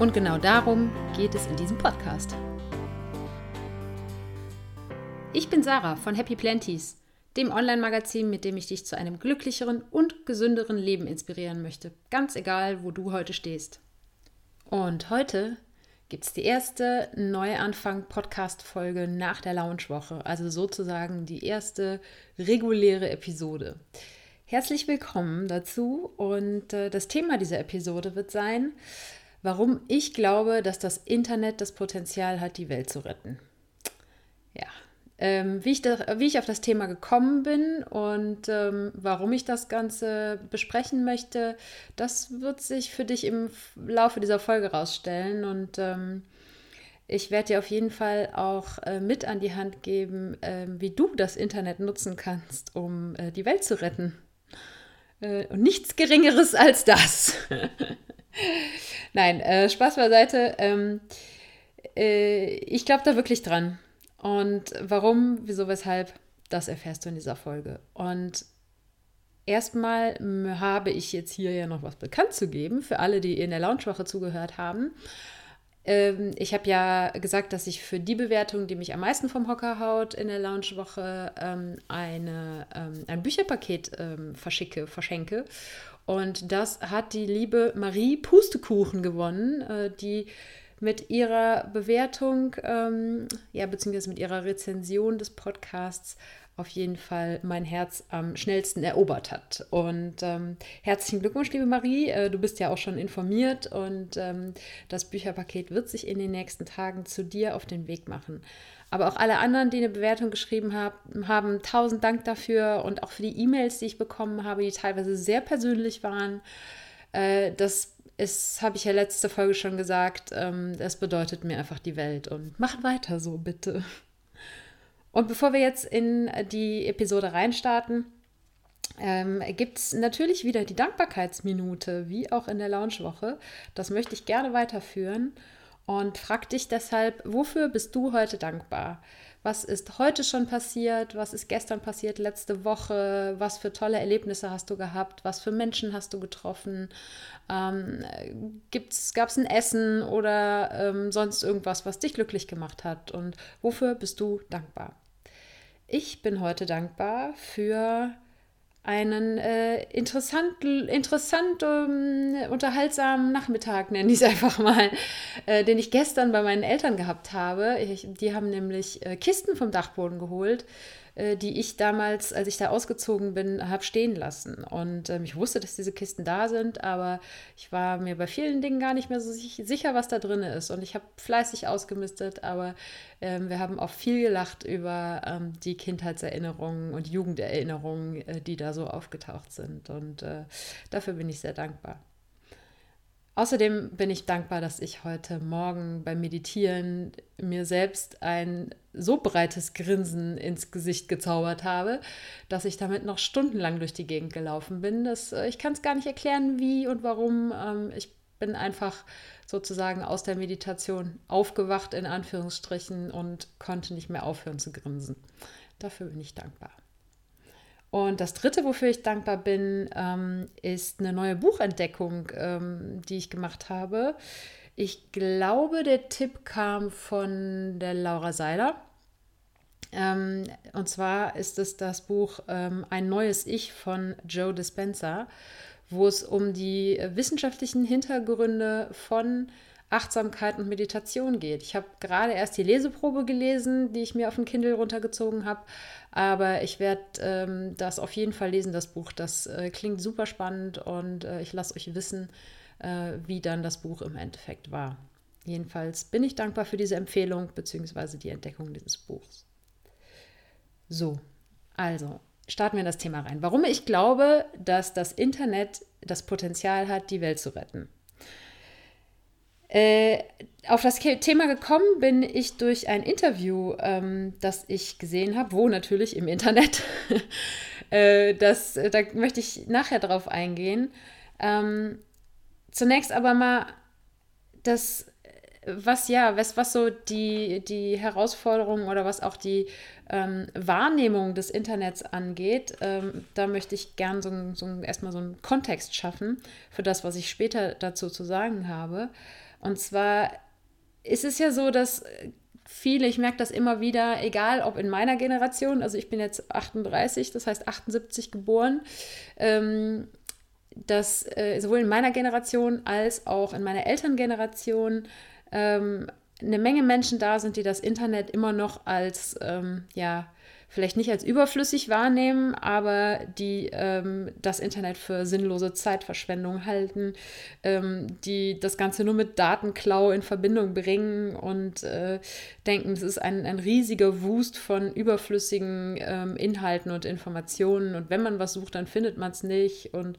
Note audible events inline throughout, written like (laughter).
Und genau darum geht es in diesem Podcast. Ich bin Sarah von Happy Planties, dem Online-Magazin, mit dem ich dich zu einem glücklicheren und gesünderen Leben inspirieren möchte, ganz egal, wo du heute stehst. Und heute gibt es die erste Neuanfang-Podcast-Folge nach der Launchwoche, also sozusagen die erste reguläre Episode. Herzlich willkommen dazu und äh, das Thema dieser Episode wird sein, warum ich glaube, dass das Internet das Potenzial hat, die Welt zu retten. Ja, ähm, wie, ich da, wie ich auf das Thema gekommen bin und ähm, warum ich das Ganze besprechen möchte, das wird sich für dich im Laufe dieser Folge rausstellen. Und ähm, ich werde dir auf jeden Fall auch äh, mit an die Hand geben, äh, wie du das Internet nutzen kannst, um äh, die Welt zu retten. Äh, und nichts Geringeres als das. (laughs) (laughs) Nein, äh, Spaß beiseite. Ähm, äh, ich glaube da wirklich dran. Und warum, wieso, weshalb, das erfährst du in dieser Folge. Und erstmal habe ich jetzt hier ja noch was bekannt zu geben für alle, die in der Launchwoche zugehört haben. Ähm, ich habe ja gesagt, dass ich für die Bewertung, die mich am meisten vom Hocker haut in der Launchwoche, ähm, ähm, ein Bücherpaket verschicke, verschenke. Und das hat die liebe Marie Pustekuchen gewonnen, äh, die mit ihrer Bewertung, ähm, ja, beziehungsweise mit ihrer Rezension des Podcasts auf jeden Fall mein Herz am schnellsten erobert hat. Und ähm, herzlichen Glückwunsch, liebe Marie. Äh, du bist ja auch schon informiert und ähm, das Bücherpaket wird sich in den nächsten Tagen zu dir auf den Weg machen. Aber auch alle anderen, die eine Bewertung geschrieben hab, haben, tausend Dank dafür und auch für die E-Mails, die ich bekommen habe, die teilweise sehr persönlich waren. Äh, das ist, habe ich ja letzte Folge schon gesagt, ähm, das bedeutet mir einfach die Welt und macht weiter so, bitte. Und bevor wir jetzt in die Episode reinstarten, ähm, gibt es natürlich wieder die Dankbarkeitsminute, wie auch in der Launchwoche. Das möchte ich gerne weiterführen und frag dich deshalb, wofür bist du heute dankbar? Was ist heute schon passiert? Was ist gestern passiert, letzte Woche? Was für tolle Erlebnisse hast du gehabt? Was für Menschen hast du getroffen? Ähm, Gab es ein Essen oder ähm, sonst irgendwas, was dich glücklich gemacht hat? Und wofür bist du dankbar? Ich bin heute dankbar für einen äh, interessant, interessant ähm, unterhaltsamen Nachmittag, nenne ich es einfach mal, äh, den ich gestern bei meinen Eltern gehabt habe. Ich, die haben nämlich äh, Kisten vom Dachboden geholt die ich damals, als ich da ausgezogen bin, habe stehen lassen. Und ähm, ich wusste, dass diese Kisten da sind, aber ich war mir bei vielen Dingen gar nicht mehr so sicher, was da drin ist. Und ich habe fleißig ausgemistet, aber ähm, wir haben auch viel gelacht über ähm, die Kindheitserinnerungen und Jugenderinnerungen, äh, die da so aufgetaucht sind. Und äh, dafür bin ich sehr dankbar. Außerdem bin ich dankbar, dass ich heute Morgen beim Meditieren mir selbst ein so breites Grinsen ins Gesicht gezaubert habe, dass ich damit noch stundenlang durch die Gegend gelaufen bin. Das, äh, ich kann es gar nicht erklären, wie und warum. Ähm, ich bin einfach sozusagen aus der Meditation aufgewacht, in Anführungsstrichen, und konnte nicht mehr aufhören zu grinsen. Dafür bin ich dankbar. Und das Dritte, wofür ich dankbar bin, ähm, ist eine neue Buchentdeckung, ähm, die ich gemacht habe. Ich glaube, der Tipp kam von der Laura Seiler. Ähm, und zwar ist es das Buch ähm, Ein neues Ich von Joe Dispenza, wo es um die wissenschaftlichen Hintergründe von Achtsamkeit und Meditation geht. Ich habe gerade erst die Leseprobe gelesen, die ich mir auf dem Kindle runtergezogen habe, aber ich werde ähm, das auf jeden Fall lesen, das Buch. Das äh, klingt super spannend und äh, ich lasse euch wissen, äh, wie dann das Buch im Endeffekt war. Jedenfalls bin ich dankbar für diese Empfehlung bzw. die Entdeckung dieses Buchs. So, also starten wir in das Thema rein. Warum ich glaube, dass das Internet das Potenzial hat, die Welt zu retten. Äh, auf das Thema gekommen bin ich durch ein Interview, ähm, das ich gesehen habe, wo natürlich im Internet. (laughs) äh, das, da möchte ich nachher drauf eingehen. Ähm, zunächst aber mal das, was ja, was, was so die, die Herausforderungen oder was auch die ähm, Wahrnehmung des Internets angeht, ähm, da möchte ich gern so, so erstmal so einen Kontext schaffen für das, was ich später dazu zu sagen habe. Und zwar ist es ja so, dass viele, ich merke das immer wieder, egal ob in meiner Generation, also ich bin jetzt 38, das heißt 78 geboren, ähm, dass äh, sowohl in meiner Generation als auch in meiner Elterngeneration ähm, eine Menge Menschen da sind, die das Internet immer noch als, ähm, ja, vielleicht nicht als überflüssig wahrnehmen, aber die ähm, das Internet für sinnlose Zeitverschwendung halten, ähm, die das Ganze nur mit Datenklau in Verbindung bringen und äh, denken, es ist ein, ein riesiger Wust von überflüssigen ähm, Inhalten und Informationen und wenn man was sucht, dann findet man es nicht und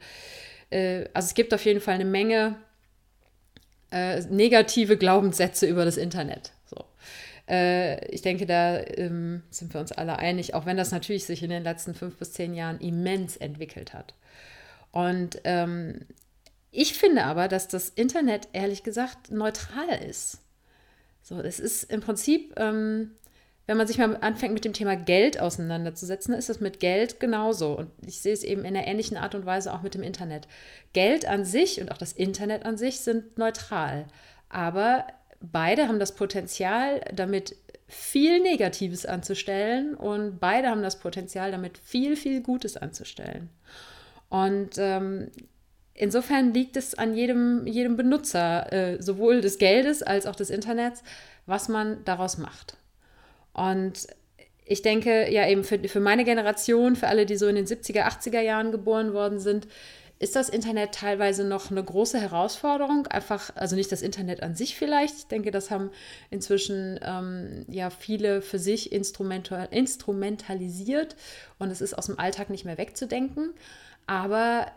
äh, also es gibt auf jeden Fall eine Menge äh, negative Glaubenssätze über das Internet. Äh, ich denke, da ähm, sind wir uns alle einig, auch wenn das natürlich sich in den letzten fünf bis zehn Jahren immens entwickelt hat. Und ähm, ich finde aber, dass das Internet ehrlich gesagt neutral ist. So, es ist im Prinzip, ähm, wenn man sich mal anfängt mit dem Thema Geld auseinanderzusetzen, ist es mit Geld genauso. Und ich sehe es eben in einer ähnlichen Art und Weise auch mit dem Internet. Geld an sich und auch das Internet an sich sind neutral. Aber beide haben das Potenzial, damit viel Negatives anzustellen und beide haben das Potenzial, damit viel, viel Gutes anzustellen. Und ähm, insofern liegt es an jedem, jedem Benutzer, äh, sowohl des Geldes als auch des Internets, was man daraus macht. Und ich denke, ja, eben für, für meine Generation, für alle, die so in den 70er, 80er Jahren geboren worden sind, ist das Internet teilweise noch eine große Herausforderung. Einfach, also nicht das Internet an sich vielleicht. Ich denke, das haben inzwischen ähm, ja viele für sich instrumental, instrumentalisiert und es ist aus dem Alltag nicht mehr wegzudenken. Aber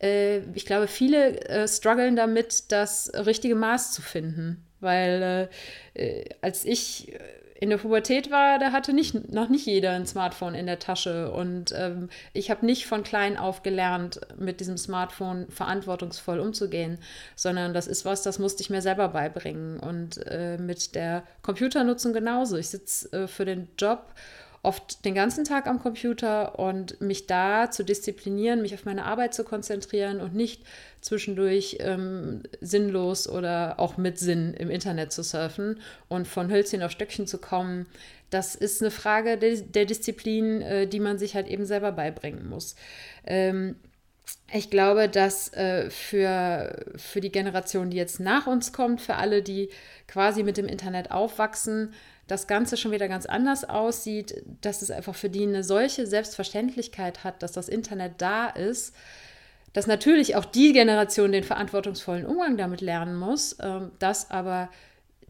äh, ich glaube, viele äh, strugglen damit, das richtige Maß zu finden. Weil äh, äh als ich äh, in der Pubertät war, da hatte nicht, noch nicht jeder ein Smartphone in der Tasche. Und ähm, ich habe nicht von klein auf gelernt, mit diesem Smartphone verantwortungsvoll umzugehen, sondern das ist was, das musste ich mir selber beibringen. Und äh, mit der Computernutzung genauso. Ich sitze äh, für den Job oft den ganzen Tag am Computer und mich da zu disziplinieren, mich auf meine Arbeit zu konzentrieren und nicht zwischendurch ähm, sinnlos oder auch mit Sinn im Internet zu surfen und von Hölzchen auf Stöckchen zu kommen, das ist eine Frage der, der Disziplin, äh, die man sich halt eben selber beibringen muss. Ähm, ich glaube, dass äh, für, für die Generation, die jetzt nach uns kommt, für alle, die quasi mit dem Internet aufwachsen, das Ganze schon wieder ganz anders aussieht, dass es einfach für die eine solche Selbstverständlichkeit hat, dass das Internet da ist, dass natürlich auch die Generation den verantwortungsvollen Umgang damit lernen muss, ähm, dass aber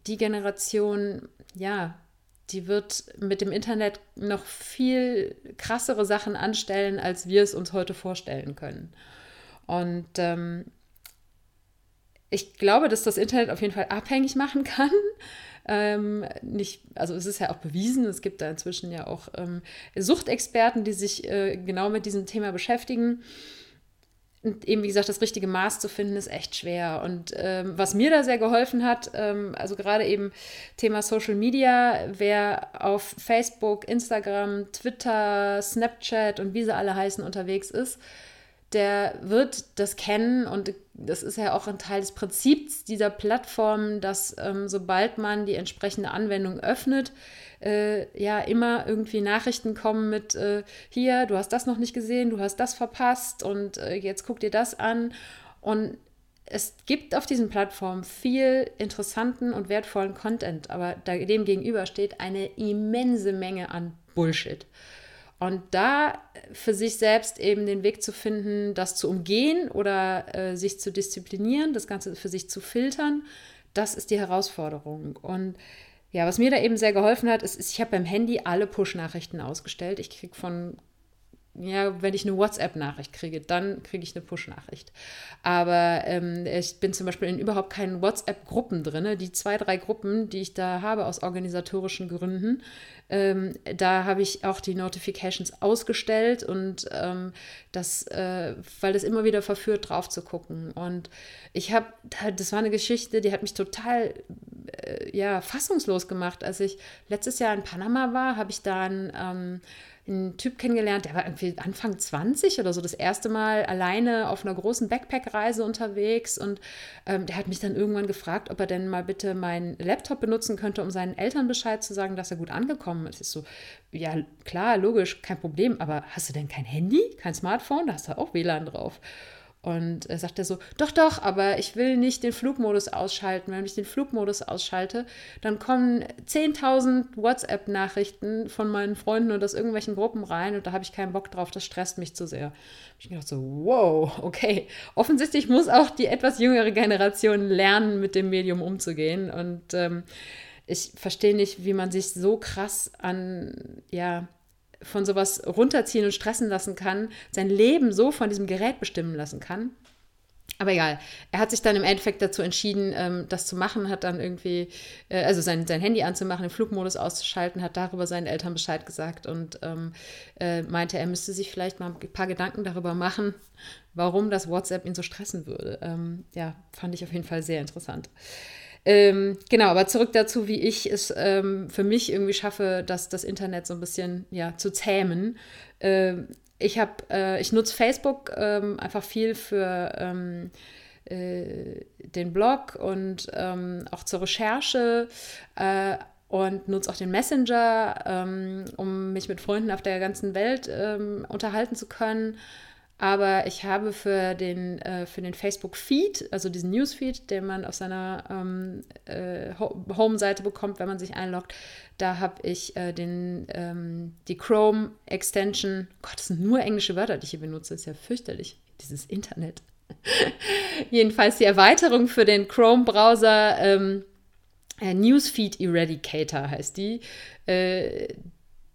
die Generation, ja, die wird mit dem Internet noch viel krassere Sachen anstellen, als wir es uns heute vorstellen können. Und ähm, ich glaube, dass das Internet auf jeden Fall abhängig machen kann. Ähm, nicht, also es ist ja auch bewiesen, es gibt da inzwischen ja auch ähm, Suchtexperten, die sich äh, genau mit diesem Thema beschäftigen. Und eben, wie gesagt, das richtige Maß zu finden, ist echt schwer. Und ähm, was mir da sehr geholfen hat, ähm, also gerade eben Thema Social Media, wer auf Facebook, Instagram, Twitter, Snapchat und wie sie alle heißen unterwegs ist, der wird das kennen und das ist ja auch ein Teil des Prinzips dieser Plattform, dass ähm, sobald man die entsprechende Anwendung öffnet, äh, ja immer irgendwie Nachrichten kommen mit äh, hier, du hast das noch nicht gesehen, du hast das verpasst und äh, jetzt guck dir das an. Und es gibt auf diesen Plattformen viel interessanten und wertvollen Content, aber dem gegenüber steht eine immense Menge an Bullshit. Und da für sich selbst eben den Weg zu finden, das zu umgehen oder äh, sich zu disziplinieren, das Ganze für sich zu filtern, das ist die Herausforderung. Und ja, was mir da eben sehr geholfen hat, ist, ist ich habe beim Handy alle Push-Nachrichten ausgestellt. Ich kriege von ja, wenn ich eine WhatsApp-Nachricht kriege, dann kriege ich eine Push-Nachricht. Aber ähm, ich bin zum Beispiel in überhaupt keinen WhatsApp-Gruppen drin. Die zwei, drei Gruppen, die ich da habe aus organisatorischen Gründen, ähm, da habe ich auch die Notifications ausgestellt und ähm, das, äh, weil das immer wieder verführt, drauf zu gucken. Und ich habe, das war eine Geschichte, die hat mich total äh, ja, fassungslos gemacht. Als ich letztes Jahr in Panama war, habe ich da ein ähm, einen Typ kennengelernt, der war irgendwie Anfang 20 oder so, das erste Mal alleine auf einer großen Backpack-Reise unterwegs. Und ähm, der hat mich dann irgendwann gefragt, ob er denn mal bitte meinen Laptop benutzen könnte, um seinen Eltern Bescheid zu sagen, dass er gut angekommen ist. Ich so, ja, klar, logisch, kein Problem, aber hast du denn kein Handy, kein Smartphone? Da hast du auch WLAN drauf. Und er sagte so, doch, doch, aber ich will nicht den Flugmodus ausschalten. Wenn ich den Flugmodus ausschalte, dann kommen 10.000 WhatsApp-Nachrichten von meinen Freunden und aus irgendwelchen Gruppen rein und da habe ich keinen Bock drauf, das stresst mich zu sehr. Ich dachte so, wow, okay. Offensichtlich muss auch die etwas jüngere Generation lernen, mit dem Medium umzugehen. Und ähm, ich verstehe nicht, wie man sich so krass an, ja, von sowas runterziehen und stressen lassen kann, sein Leben so von diesem Gerät bestimmen lassen kann. Aber egal, er hat sich dann im Endeffekt dazu entschieden, ähm, das zu machen, hat dann irgendwie, äh, also sein, sein Handy anzumachen, den Flugmodus auszuschalten, hat darüber seinen Eltern Bescheid gesagt und ähm, äh, meinte, er müsste sich vielleicht mal ein paar Gedanken darüber machen, warum das WhatsApp ihn so stressen würde. Ähm, ja, fand ich auf jeden Fall sehr interessant. Ähm, genau, aber zurück dazu, wie ich es ähm, für mich irgendwie schaffe, das, das Internet so ein bisschen ja, zu zähmen. Ähm, ich äh, ich nutze Facebook ähm, einfach viel für ähm, äh, den Blog und ähm, auch zur Recherche. Äh, und nutze auch den Messenger, um mich mit Freunden auf der ganzen Welt unterhalten zu können. Aber ich habe für den, äh, den Facebook-Feed, also diesen Newsfeed, den man auf seiner ähm, äh, Home-Seite bekommt, wenn man sich einloggt, da habe ich äh, den, ähm, die Chrome-Extension. Gott, das sind nur englische Wörter, die ich hier benutze. Das ist ja fürchterlich, dieses Internet. (laughs) Jedenfalls die Erweiterung für den Chrome-Browser. Ähm, äh, Newsfeed Eradicator heißt die.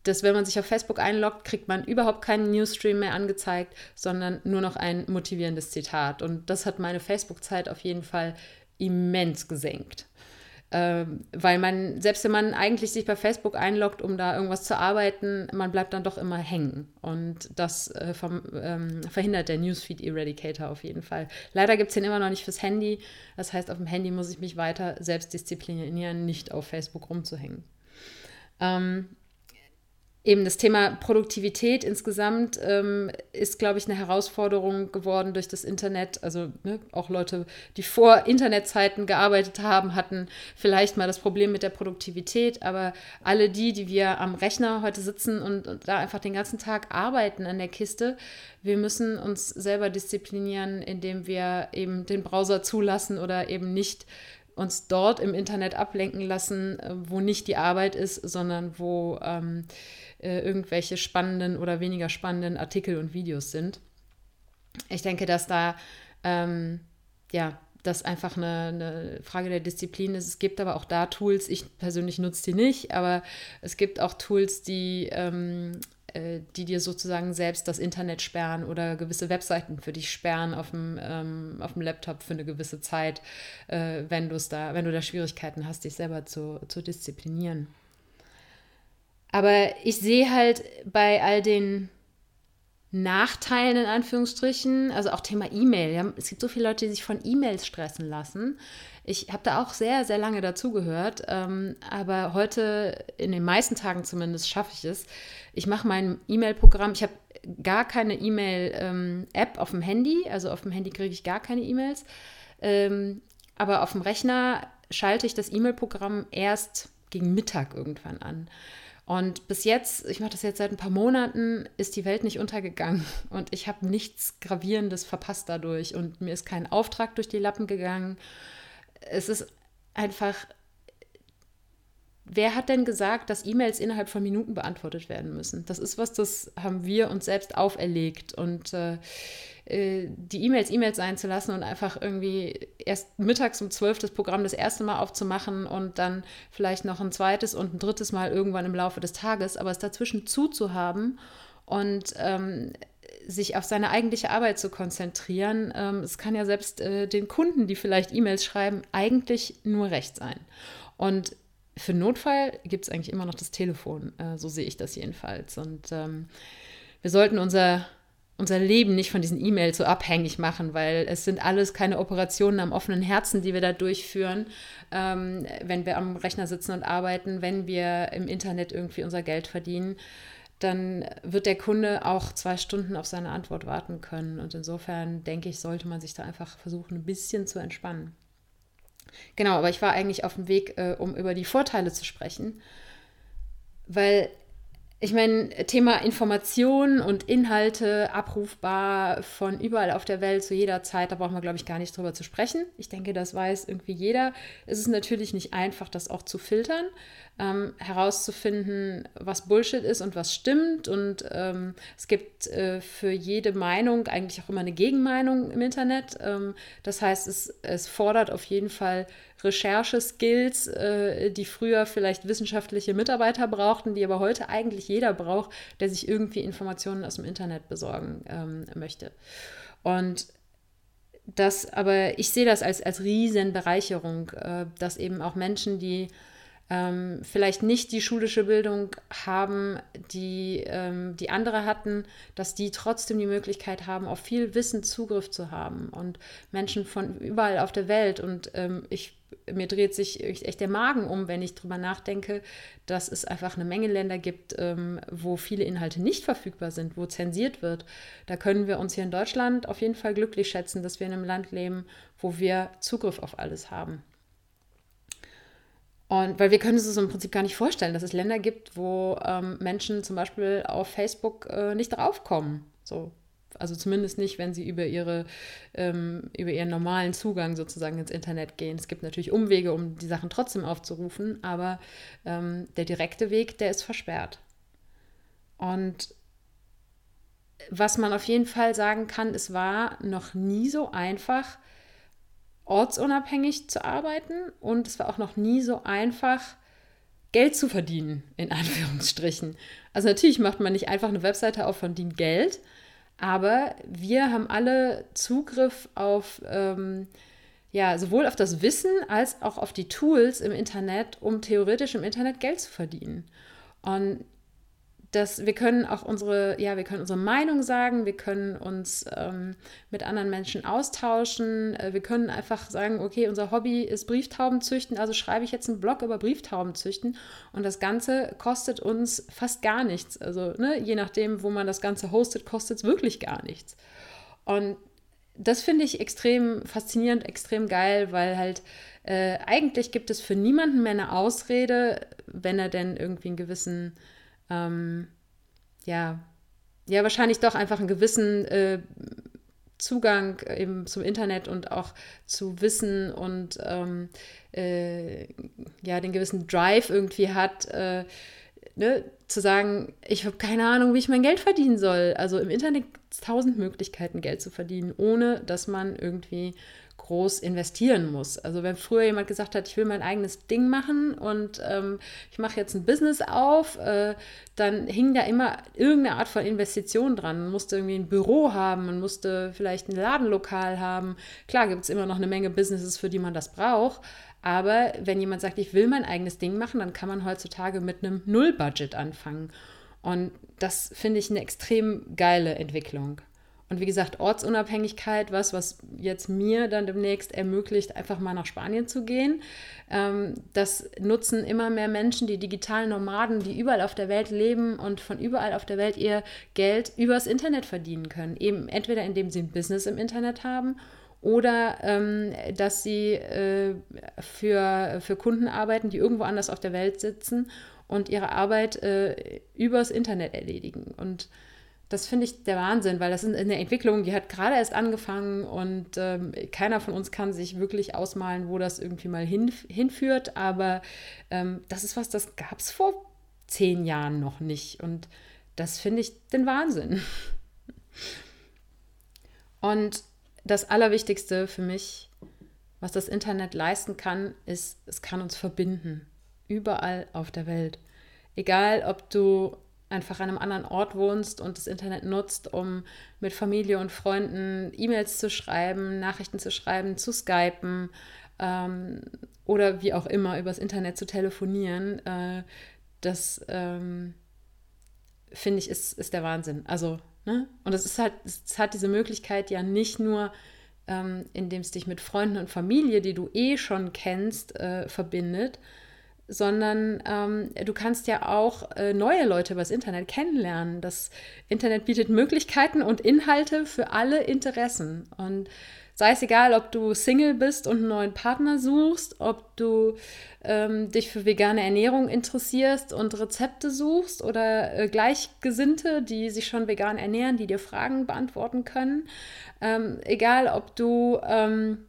Dass wenn man sich auf Facebook einloggt, kriegt man überhaupt keinen Newsstream mehr angezeigt, sondern nur noch ein motivierendes Zitat. Und das hat meine Facebook-Zeit auf jeden Fall immens gesenkt. Ähm, weil man, selbst wenn man eigentlich sich bei Facebook einloggt, um da irgendwas zu arbeiten, man bleibt dann doch immer hängen. Und das äh, vom, ähm, verhindert der Newsfeed Eradicator auf jeden Fall. Leider gibt es den immer noch nicht fürs Handy. Das heißt, auf dem Handy muss ich mich weiter selbst disziplinieren, nicht auf Facebook rumzuhängen. Ähm, eben das Thema Produktivität insgesamt ähm, ist, glaube ich, eine Herausforderung geworden durch das Internet. Also ne, auch Leute, die vor Internetzeiten gearbeitet haben, hatten vielleicht mal das Problem mit der Produktivität. Aber alle die, die wir am Rechner heute sitzen und, und da einfach den ganzen Tag arbeiten an der Kiste, wir müssen uns selber disziplinieren, indem wir eben den Browser zulassen oder eben nicht uns dort im Internet ablenken lassen, äh, wo nicht die Arbeit ist, sondern wo ähm, äh, irgendwelche spannenden oder weniger spannenden Artikel und Videos sind. Ich denke, dass da ähm, ja das einfach eine, eine, Frage der Disziplin ist. Es gibt aber auch da Tools, ich persönlich nutze die nicht, aber es gibt auch Tools, die, ähm, äh, die dir sozusagen selbst das Internet sperren oder gewisse Webseiten für dich sperren auf dem, ähm, auf dem Laptop für eine gewisse Zeit, äh, wenn, da, wenn du da Schwierigkeiten hast, dich selber zu, zu disziplinieren. Aber ich sehe halt bei all den Nachteilen in Anführungsstrichen, also auch Thema E-Mail. Ja, es gibt so viele Leute, die sich von E-Mails stressen lassen. Ich habe da auch sehr, sehr lange dazugehört, ähm, aber heute, in den meisten Tagen zumindest, schaffe ich es. Ich mache mein E-Mail-Programm, ich habe gar keine E-Mail-App ähm, auf dem Handy, also auf dem Handy kriege ich gar keine E-Mails, ähm, aber auf dem Rechner schalte ich das E-Mail-Programm erst gegen Mittag irgendwann an. Und bis jetzt, ich mache das jetzt seit ein paar Monaten, ist die Welt nicht untergegangen (laughs) und ich habe nichts Gravierendes verpasst dadurch und mir ist kein Auftrag durch die Lappen gegangen. Es ist einfach, wer hat denn gesagt, dass E-Mails innerhalb von Minuten beantwortet werden müssen? Das ist was, das haben wir uns selbst auferlegt und äh, äh, die E-Mails E-Mails sein zu lassen und einfach irgendwie erst mittags um zwölf das Programm das erste Mal aufzumachen und dann vielleicht noch ein zweites und ein drittes Mal irgendwann im Laufe des Tages, aber es dazwischen zuzuhaben und ähm, sich auf seine eigentliche Arbeit zu konzentrieren. Ähm, es kann ja selbst äh, den Kunden, die vielleicht E-Mails schreiben, eigentlich nur recht sein. Und für Notfall gibt es eigentlich immer noch das Telefon. Äh, so sehe ich das jedenfalls. Und ähm, wir sollten unser, unser Leben nicht von diesen E-Mails so abhängig machen, weil es sind alles keine Operationen am offenen Herzen, die wir da durchführen, ähm, wenn wir am Rechner sitzen und arbeiten, wenn wir im Internet irgendwie unser Geld verdienen dann wird der Kunde auch zwei Stunden auf seine Antwort warten können. Und insofern denke ich, sollte man sich da einfach versuchen, ein bisschen zu entspannen. Genau, aber ich war eigentlich auf dem Weg, äh, um über die Vorteile zu sprechen, weil ich meine, Thema Information und Inhalte abrufbar von überall auf der Welt zu jeder Zeit, da brauchen wir, glaube ich, gar nicht drüber zu sprechen. Ich denke, das weiß irgendwie jeder. Es ist natürlich nicht einfach, das auch zu filtern ähm, herauszufinden, was Bullshit ist und was stimmt. Und ähm, es gibt äh, für jede Meinung eigentlich auch immer eine Gegenmeinung im Internet. Ähm, das heißt, es, es fordert auf jeden Fall Rechercheskills, äh, die früher vielleicht wissenschaftliche Mitarbeiter brauchten, die aber heute eigentlich jeder braucht, der sich irgendwie Informationen aus dem Internet besorgen ähm, möchte. Und das, aber ich sehe das als, als riesen Bereicherung, äh, dass eben auch Menschen, die ähm, vielleicht nicht die schulische Bildung haben, die ähm, die andere hatten, dass die trotzdem die Möglichkeit haben, auf viel Wissen Zugriff zu haben und Menschen von überall auf der Welt. Und ähm, ich, mir dreht sich echt der Magen um, wenn ich drüber nachdenke, dass es einfach eine Menge Länder gibt, ähm, wo viele Inhalte nicht verfügbar sind, wo zensiert wird. Da können wir uns hier in Deutschland auf jeden Fall glücklich schätzen, dass wir in einem Land leben, wo wir Zugriff auf alles haben. Und weil wir können es uns im Prinzip gar nicht vorstellen, dass es Länder gibt, wo ähm, Menschen zum Beispiel auf Facebook äh, nicht draufkommen. So. Also zumindest nicht, wenn sie über, ihre, ähm, über ihren normalen Zugang sozusagen ins Internet gehen. Es gibt natürlich Umwege, um die Sachen trotzdem aufzurufen, aber ähm, der direkte Weg, der ist versperrt. Und was man auf jeden Fall sagen kann, es war noch nie so einfach, ortsunabhängig zu arbeiten und es war auch noch nie so einfach, Geld zu verdienen, in Anführungsstrichen. Also natürlich macht man nicht einfach eine Webseite auf von dient Geld, aber wir haben alle Zugriff auf, ähm, ja, sowohl auf das Wissen als auch auf die Tools im Internet, um theoretisch im Internet Geld zu verdienen. Und dass wir können auch unsere, ja, wir können unsere Meinung sagen, wir können uns ähm, mit anderen Menschen austauschen, äh, wir können einfach sagen, okay, unser Hobby ist Brieftauben züchten, also schreibe ich jetzt einen Blog über Brieftauben züchten und das Ganze kostet uns fast gar nichts. Also ne, je nachdem, wo man das Ganze hostet, kostet es wirklich gar nichts. Und das finde ich extrem faszinierend, extrem geil, weil halt äh, eigentlich gibt es für niemanden mehr eine Ausrede, wenn er denn irgendwie einen gewissen ähm, ja, ja, wahrscheinlich doch einfach einen gewissen äh, Zugang eben zum Internet und auch zu Wissen und ähm, äh, ja, den gewissen Drive irgendwie hat, äh, ne, zu sagen, ich habe keine Ahnung, wie ich mein Geld verdienen soll. Also im Internet gibt es tausend Möglichkeiten, Geld zu verdienen, ohne dass man irgendwie groß investieren muss. Also wenn früher jemand gesagt hat, ich will mein eigenes Ding machen und ähm, ich mache jetzt ein Business auf, äh, dann hing da immer irgendeine Art von Investition dran. Man musste irgendwie ein Büro haben, man musste vielleicht ein Ladenlokal haben. Klar gibt es immer noch eine Menge Businesses, für die man das braucht. Aber wenn jemand sagt, ich will mein eigenes Ding machen, dann kann man heutzutage mit einem Null-Budget anfangen. Und das finde ich eine extrem geile Entwicklung. Und wie gesagt, Ortsunabhängigkeit, was, was jetzt mir dann demnächst ermöglicht, einfach mal nach Spanien zu gehen. Ähm, das nutzen immer mehr Menschen, die digitalen Nomaden, die überall auf der Welt leben und von überall auf der Welt ihr Geld übers Internet verdienen können. Eben entweder indem sie ein Business im Internet haben oder ähm, dass sie äh, für, für Kunden arbeiten, die irgendwo anders auf der Welt sitzen und ihre Arbeit äh, übers Internet erledigen. Und das finde ich der Wahnsinn, weil das ist eine Entwicklung, die hat gerade erst angefangen und ähm, keiner von uns kann sich wirklich ausmalen, wo das irgendwie mal hin, hinführt. Aber ähm, das ist was, das gab es vor zehn Jahren noch nicht. Und das finde ich den Wahnsinn. (laughs) Und das Allerwichtigste für mich, was das Internet leisten kann, ist, es kann uns verbinden. Überall auf der Welt. Egal, ob du einfach an einem anderen Ort wohnst und das Internet nutzt, um mit Familie und Freunden E-Mails zu schreiben, Nachrichten zu schreiben, zu skypen ähm, oder wie auch immer übers Internet zu telefonieren, äh, das ähm, finde ich ist, ist der Wahnsinn. Also, ne? Und es ist halt, es hat diese Möglichkeit ja nicht nur, ähm, indem es dich mit Freunden und Familie, die du eh schon kennst, äh, verbindet, sondern ähm, du kannst ja auch äh, neue Leute übers Internet kennenlernen. Das Internet bietet Möglichkeiten und Inhalte für alle Interessen. Und sei es egal, ob du Single bist und einen neuen Partner suchst, ob du ähm, dich für vegane Ernährung interessierst und Rezepte suchst oder äh, Gleichgesinnte, die sich schon vegan ernähren, die dir Fragen beantworten können. Ähm, egal, ob du ähm,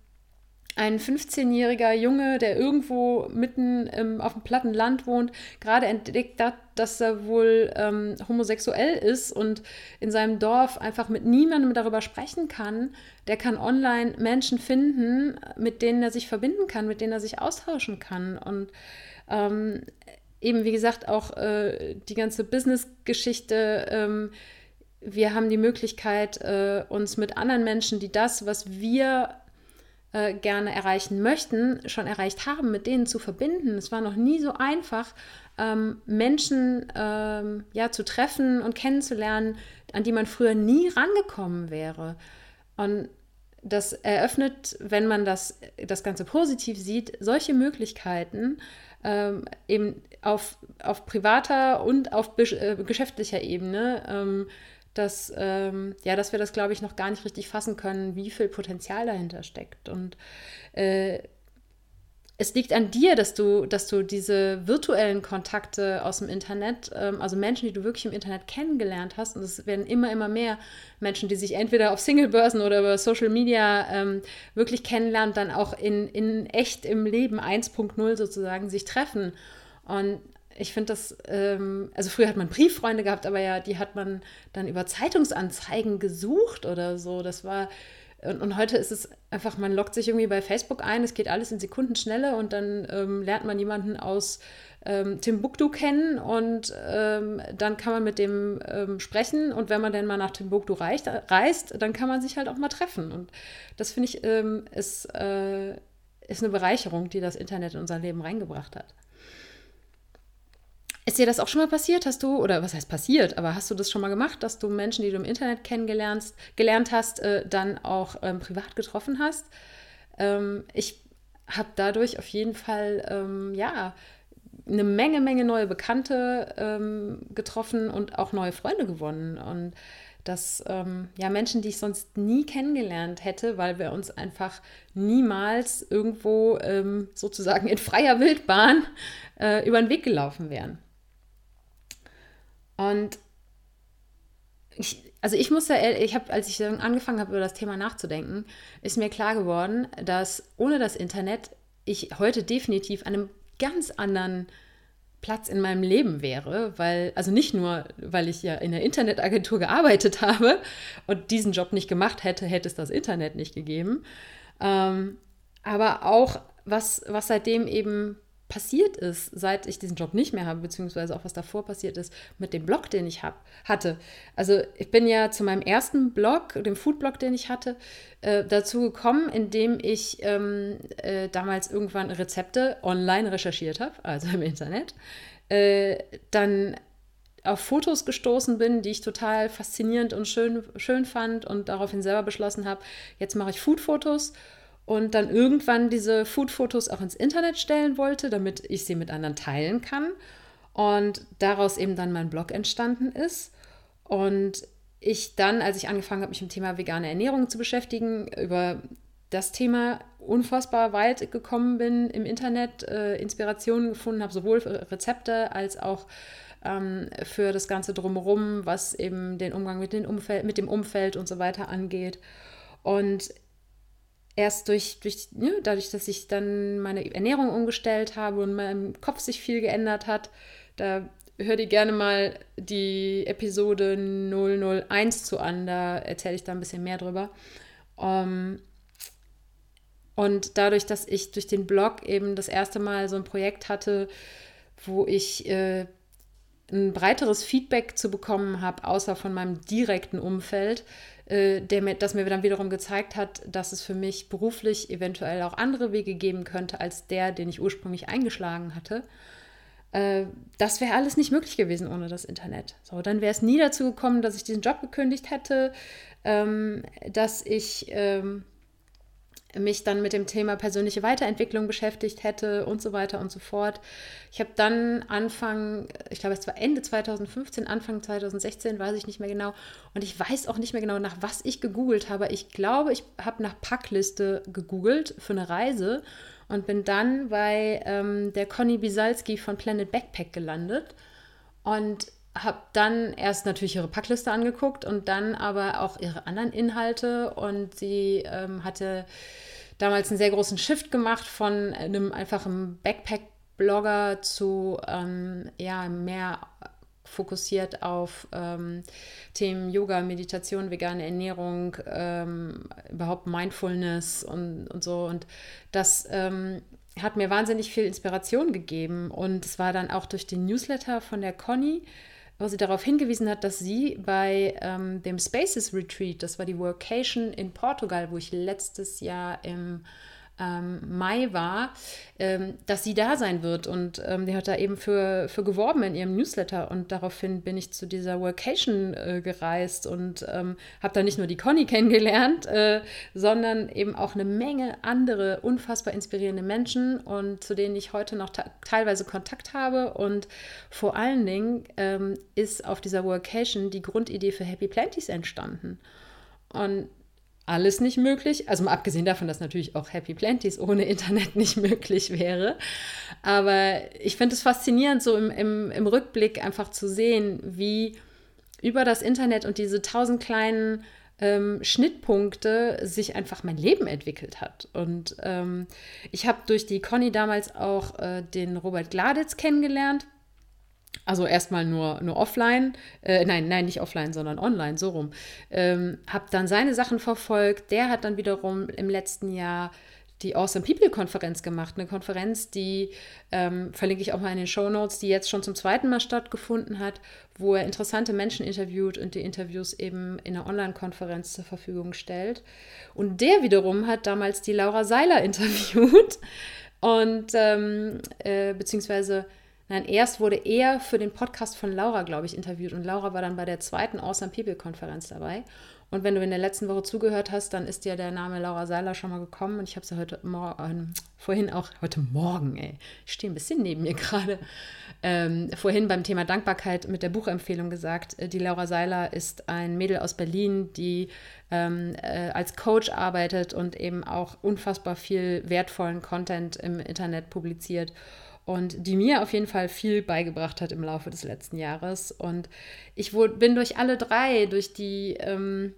ein 15-jähriger Junge, der irgendwo mitten im, auf dem platten Land wohnt, gerade entdeckt hat, dass er wohl ähm, homosexuell ist und in seinem Dorf einfach mit niemandem darüber sprechen kann, der kann online Menschen finden, mit denen er sich verbinden kann, mit denen er sich austauschen kann. Und ähm, eben, wie gesagt, auch äh, die ganze Business-Geschichte. Ähm, wir haben die Möglichkeit, äh, uns mit anderen Menschen, die das, was wir äh, gerne erreichen möchten, schon erreicht haben, mit denen zu verbinden. Es war noch nie so einfach, ähm, Menschen ähm, ja, zu treffen und kennenzulernen, an die man früher nie rangekommen wäre. Und das eröffnet, wenn man das, das Ganze positiv sieht, solche Möglichkeiten ähm, eben auf, auf privater und auf äh, geschäftlicher Ebene. Ähm, dass, ähm, ja, dass wir das, glaube ich, noch gar nicht richtig fassen können, wie viel Potenzial dahinter steckt. Und äh, es liegt an dir, dass du, dass du diese virtuellen Kontakte aus dem Internet, ähm, also Menschen, die du wirklich im Internet kennengelernt hast, und es werden immer, immer mehr Menschen, die sich entweder auf Singlebörsen oder über Social Media ähm, wirklich kennenlernen, dann auch in, in echt im Leben 1.0 sozusagen sich treffen. Und ich finde das, ähm, also früher hat man Brieffreunde gehabt, aber ja, die hat man dann über Zeitungsanzeigen gesucht oder so. Das war, und, und heute ist es einfach, man loggt sich irgendwie bei Facebook ein, es geht alles in Sekundenschnelle und dann ähm, lernt man jemanden aus ähm, Timbuktu kennen und ähm, dann kann man mit dem ähm, sprechen und wenn man dann mal nach Timbuktu reicht, reist, dann kann man sich halt auch mal treffen. Und das finde ich ähm, ist, äh, ist eine Bereicherung, die das Internet in unser Leben reingebracht hat. Ist dir das auch schon mal passiert? Hast du, oder was heißt passiert, aber hast du das schon mal gemacht, dass du Menschen, die du im Internet kennengelernt gelernt hast, äh, dann auch ähm, privat getroffen hast? Ähm, ich habe dadurch auf jeden Fall, ähm, ja, eine Menge, Menge neue Bekannte ähm, getroffen und auch neue Freunde gewonnen. Und dass ähm, ja Menschen, die ich sonst nie kennengelernt hätte, weil wir uns einfach niemals irgendwo ähm, sozusagen in freier Wildbahn äh, über den Weg gelaufen wären. Und ich, also ich muss ja, ich habe, als ich angefangen habe, über das Thema nachzudenken, ist mir klar geworden, dass ohne das Internet ich heute definitiv an einem ganz anderen Platz in meinem Leben wäre, weil, also nicht nur, weil ich ja in der Internetagentur gearbeitet habe und diesen Job nicht gemacht hätte, hätte es das Internet nicht gegeben, ähm, aber auch was, was seitdem eben passiert ist, seit ich diesen Job nicht mehr habe, beziehungsweise auch was davor passiert ist mit dem Blog, den ich hab, hatte. Also ich bin ja zu meinem ersten Blog, dem Foodblog, den ich hatte, äh, dazu gekommen, indem ich ähm, äh, damals irgendwann Rezepte online recherchiert habe, also im Internet, äh, dann auf Fotos gestoßen bin, die ich total faszinierend und schön, schön fand und daraufhin selber beschlossen habe, jetzt mache ich Foodfotos und dann irgendwann diese Food-Fotos auch ins Internet stellen wollte, damit ich sie mit anderen teilen kann. Und daraus eben dann mein Blog entstanden ist. Und ich dann, als ich angefangen habe, mich mit dem Thema vegane Ernährung zu beschäftigen, über das Thema unfassbar weit gekommen bin im Internet, äh, Inspirationen gefunden habe, sowohl für Rezepte als auch ähm, für das Ganze drumherum, was eben den Umgang mit, den Umfeld, mit dem Umfeld und so weiter angeht. Und erst durch, durch ja, dadurch, dass ich dann meine Ernährung umgestellt habe und meinem Kopf sich viel geändert hat, da hör dir gerne mal die Episode 001 zu an, da erzähle ich da ein bisschen mehr drüber. Um, ähm, und dadurch, dass ich durch den Blog eben das erste Mal so ein Projekt hatte, wo ich äh, ein breiteres Feedback zu bekommen habe, außer von meinem direkten Umfeld, der mir, das mir dann wiederum gezeigt hat, dass es für mich beruflich eventuell auch andere Wege geben könnte als der, den ich ursprünglich eingeschlagen hatte. Äh, das wäre alles nicht möglich gewesen ohne das Internet. So, dann wäre es nie dazu gekommen, dass ich diesen Job gekündigt hätte, ähm, dass ich ähm, mich dann mit dem Thema persönliche Weiterentwicklung beschäftigt hätte und so weiter und so fort. Ich habe dann Anfang, ich glaube es war Ende 2015, Anfang 2016, weiß ich nicht mehr genau. Und ich weiß auch nicht mehr genau, nach was ich gegoogelt habe. Ich glaube, ich habe nach Packliste gegoogelt für eine Reise und bin dann bei ähm, der Conny Bisalski von Planet Backpack gelandet. Und habe dann erst natürlich ihre Packliste angeguckt und dann aber auch ihre anderen Inhalte. Und sie ähm, hatte damals einen sehr großen Shift gemacht von einem einfachen Backpack-Blogger zu ähm, ja, mehr fokussiert auf ähm, Themen Yoga, Meditation, vegane Ernährung, ähm, überhaupt Mindfulness und, und so. Und das ähm, hat mir wahnsinnig viel Inspiration gegeben. Und es war dann auch durch den Newsletter von der Conny, wo sie darauf hingewiesen hat, dass sie bei ähm, dem Spaces Retreat, das war die Workation in Portugal, wo ich letztes Jahr im ähm, Mai war, ähm, dass sie da sein wird. Und ähm, die hat da eben für, für geworben in ihrem Newsletter. Und daraufhin bin ich zu dieser Workation äh, gereist und ähm, habe da nicht nur die Conny kennengelernt, äh, sondern eben auch eine Menge andere unfassbar inspirierende Menschen und zu denen ich heute noch teilweise Kontakt habe. Und vor allen Dingen ähm, ist auf dieser Workation die Grundidee für Happy Planties entstanden. Und alles nicht möglich. Also mal abgesehen davon, dass natürlich auch Happy Planties ohne Internet (laughs) nicht möglich wäre. Aber ich finde es faszinierend, so im, im, im Rückblick einfach zu sehen, wie über das Internet und diese tausend kleinen ähm, Schnittpunkte sich einfach mein Leben entwickelt hat. Und ähm, ich habe durch die Conny damals auch äh, den Robert Gladitz kennengelernt. Also erstmal nur, nur offline, äh, nein, nein, nicht offline, sondern online, so rum. Ähm, habe dann seine Sachen verfolgt. Der hat dann wiederum im letzten Jahr die Awesome People Konferenz gemacht. Eine Konferenz, die ähm, verlinke ich auch mal in den Show Notes, die jetzt schon zum zweiten Mal stattgefunden hat, wo er interessante Menschen interviewt und die Interviews eben in einer Online-Konferenz zur Verfügung stellt. Und der wiederum hat damals die Laura Seiler (laughs) interviewt und ähm, äh, beziehungsweise Nein, erst wurde er für den Podcast von Laura, glaube ich, interviewt und Laura war dann bei der zweiten Awesome People Konferenz dabei. Und wenn du in der letzten Woche zugehört hast, dann ist dir der Name Laura Seiler schon mal gekommen und ich habe sie heute Morgen, vorhin auch, heute Morgen, ey, ich stehe ein bisschen neben mir gerade, ähm, vorhin beim Thema Dankbarkeit mit der Buchempfehlung gesagt, äh, die Laura Seiler ist ein Mädel aus Berlin, die ähm, äh, als Coach arbeitet und eben auch unfassbar viel wertvollen Content im Internet publiziert und die mir auf jeden Fall viel beigebracht hat im Laufe des letzten Jahres. Und ich bin durch alle drei, durch die, ähm,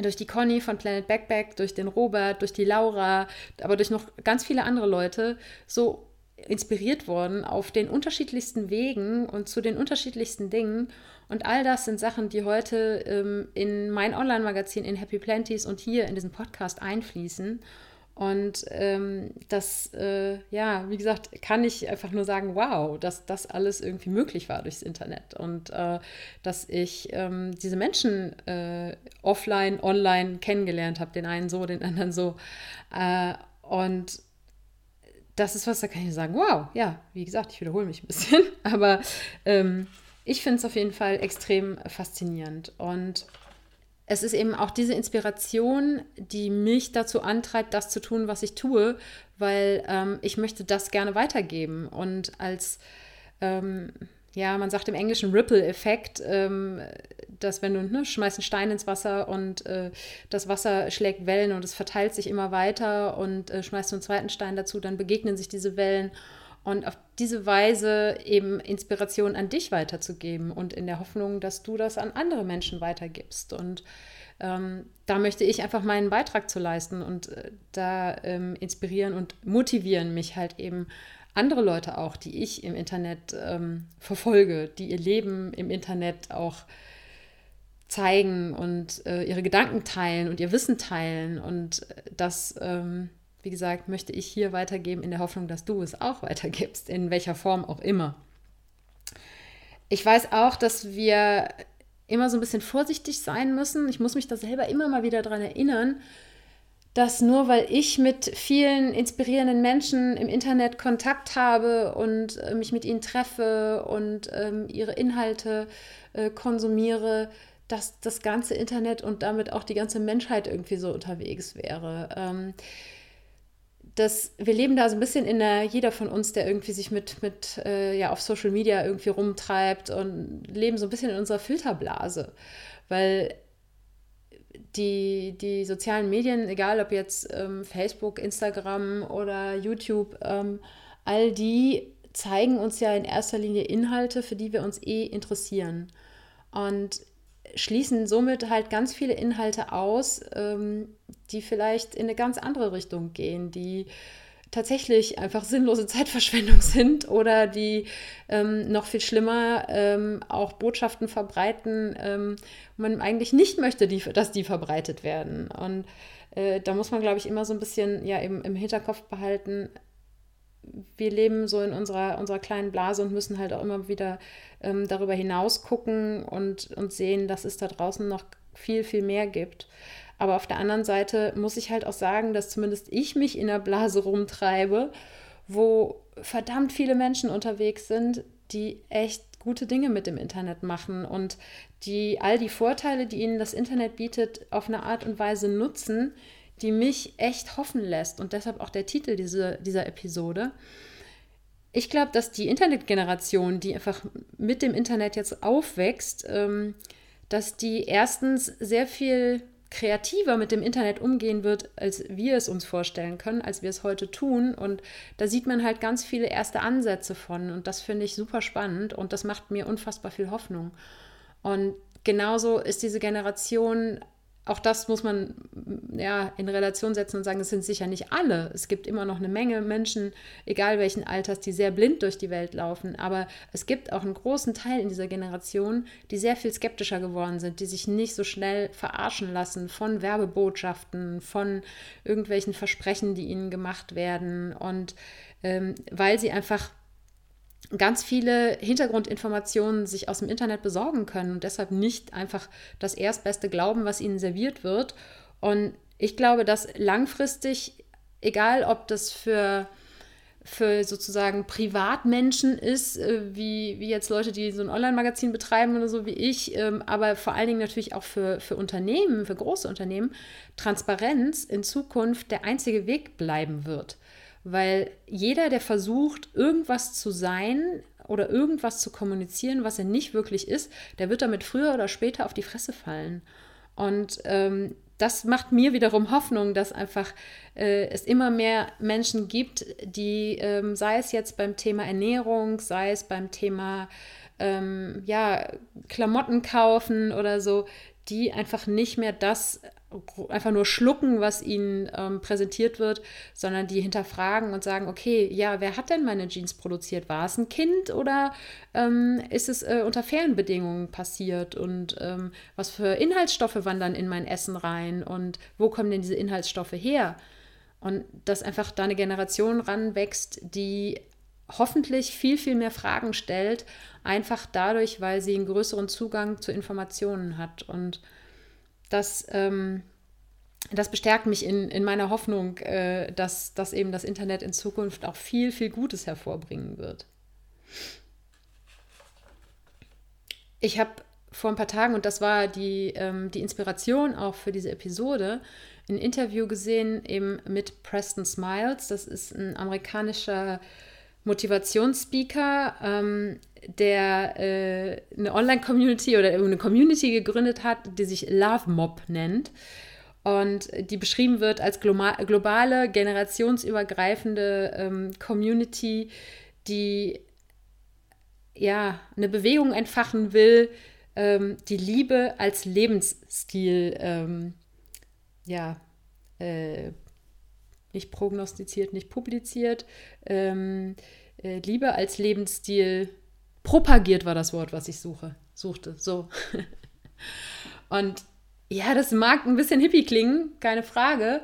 durch die Conny von Planet Backpack, durch den Robert, durch die Laura, aber durch noch ganz viele andere Leute so inspiriert worden auf den unterschiedlichsten Wegen und zu den unterschiedlichsten Dingen. Und all das sind Sachen, die heute ähm, in mein Online-Magazin, in Happy Planties und hier in diesen Podcast einfließen. Und ähm, das, äh, ja, wie gesagt, kann ich einfach nur sagen, wow, dass das alles irgendwie möglich war durchs Internet und äh, dass ich ähm, diese Menschen äh, offline, online kennengelernt habe, den einen so, den anderen so. Äh, und das ist was, da kann ich sagen, wow, ja, wie gesagt, ich wiederhole mich ein bisschen, (laughs) aber ähm, ich finde es auf jeden Fall extrem faszinierend und es ist eben auch diese Inspiration, die mich dazu antreibt, das zu tun, was ich tue, weil ähm, ich möchte das gerne weitergeben. Und als, ähm, ja, man sagt im Englischen Ripple-Effekt, ähm, dass wenn du ne, schmeißt einen Stein ins Wasser und äh, das Wasser schlägt Wellen und es verteilt sich immer weiter und äh, schmeißt du einen zweiten Stein dazu, dann begegnen sich diese Wellen und auf diese Weise eben Inspiration an dich weiterzugeben und in der Hoffnung, dass du das an andere Menschen weitergibst. Und ähm, da möchte ich einfach meinen Beitrag zu leisten und äh, da ähm, inspirieren und motivieren mich halt eben andere Leute auch, die ich im Internet ähm, verfolge, die ihr Leben im Internet auch zeigen und äh, ihre Gedanken teilen und ihr Wissen teilen und äh, das ähm, wie gesagt, möchte ich hier weitergeben in der Hoffnung, dass du es auch weitergibst, in welcher Form auch immer. ich weiß auch, dass wir immer so ein bisschen vorsichtig sein müssen. Ich muss mich da selber immer mal wieder daran erinnern, dass nur weil ich mit vielen inspirierenden Menschen im Internet Kontakt habe und äh, mich mit ihnen treffe und ähm, ihre Inhalte äh, konsumiere, dass das ganze Internet und damit auch die ganze Menschheit irgendwie so unterwegs wäre. Ähm, das, wir leben da so ein bisschen in der, jeder von uns, der irgendwie sich mit, mit äh, ja, auf Social Media irgendwie rumtreibt und leben so ein bisschen in unserer Filterblase. Weil die, die sozialen Medien, egal ob jetzt ähm, Facebook, Instagram oder YouTube, ähm, all die zeigen uns ja in erster Linie Inhalte, für die wir uns eh interessieren. Und schließen somit halt ganz viele Inhalte aus, ähm, die vielleicht in eine ganz andere Richtung gehen, die tatsächlich einfach sinnlose (laughs) Zeitverschwendung sind oder die ähm, noch viel schlimmer ähm, auch Botschaften verbreiten, ähm, man eigentlich nicht möchte, die, dass die verbreitet werden. Und äh, da muss man, glaube ich, immer so ein bisschen ja, im, im Hinterkopf behalten, wir leben so in unserer, unserer kleinen Blase und müssen halt auch immer wieder ähm, darüber hinaus gucken und, und sehen, dass es da draußen noch viel, viel mehr gibt. Aber auf der anderen Seite muss ich halt auch sagen, dass zumindest ich mich in der Blase rumtreibe, wo verdammt viele Menschen unterwegs sind, die echt gute Dinge mit dem Internet machen und die all die Vorteile, die ihnen das Internet bietet, auf eine Art und Weise nutzen, die mich echt hoffen lässt. Und deshalb auch der Titel diese, dieser Episode. Ich glaube, dass die Internetgeneration, die einfach mit dem Internet jetzt aufwächst, ähm, dass die erstens sehr viel kreativer mit dem Internet umgehen wird, als wir es uns vorstellen können, als wir es heute tun. Und da sieht man halt ganz viele erste Ansätze von. Und das finde ich super spannend und das macht mir unfassbar viel Hoffnung. Und genauso ist diese Generation auch das muss man ja in Relation setzen und sagen, es sind sicher nicht alle. Es gibt immer noch eine Menge Menschen, egal welchen Alters, die sehr blind durch die Welt laufen. Aber es gibt auch einen großen Teil in dieser Generation, die sehr viel skeptischer geworden sind, die sich nicht so schnell verarschen lassen von Werbebotschaften, von irgendwelchen Versprechen, die ihnen gemacht werden. Und ähm, weil sie einfach ganz viele Hintergrundinformationen sich aus dem Internet besorgen können und deshalb nicht einfach das Erstbeste glauben, was ihnen serviert wird. Und ich glaube, dass langfristig, egal ob das für, für sozusagen Privatmenschen ist, äh, wie, wie jetzt Leute, die so ein Online-Magazin betreiben oder so wie ich, ähm, aber vor allen Dingen natürlich auch für, für Unternehmen, für große Unternehmen, Transparenz in Zukunft der einzige Weg bleiben wird. Weil jeder, der versucht, irgendwas zu sein oder irgendwas zu kommunizieren, was er nicht wirklich ist, der wird damit früher oder später auf die Fresse fallen. Und ähm, das macht mir wiederum Hoffnung, dass einfach äh, es immer mehr Menschen gibt, die, ähm, sei es jetzt beim Thema Ernährung, sei es beim Thema ähm, ja, Klamotten kaufen oder so, die einfach nicht mehr das einfach nur schlucken, was ihnen ähm, präsentiert wird, sondern die hinterfragen und sagen, okay, ja, wer hat denn meine Jeans produziert? War es ein Kind oder ähm, ist es äh, unter fairen Bedingungen passiert? Und ähm, was für Inhaltsstoffe wandern in mein Essen rein? Und wo kommen denn diese Inhaltsstoffe her? Und dass einfach da eine Generation ranwächst, die hoffentlich viel, viel mehr Fragen stellt, einfach dadurch, weil sie einen größeren Zugang zu Informationen hat. Und das, ähm, das bestärkt mich in, in meiner Hoffnung, äh, dass, dass eben das Internet in Zukunft auch viel, viel Gutes hervorbringen wird. Ich habe vor ein paar Tagen, und das war die, ähm, die Inspiration auch für diese Episode, ein Interview gesehen eben mit Preston Smiles. Das ist ein amerikanischer Motivationsspeaker, ähm, der äh, eine Online-Community oder eine Community gegründet hat, die sich Love Mob nennt. Und die beschrieben wird als globale, generationsübergreifende ähm, Community, die ja eine Bewegung entfachen will, ähm, die Liebe als Lebensstil ähm, ja äh, nicht prognostiziert, nicht publiziert, ähm, äh, Liebe als Lebensstil propagiert war das Wort, was ich suche, suchte. So. (laughs) Und ja, das mag ein bisschen hippie klingen, keine Frage.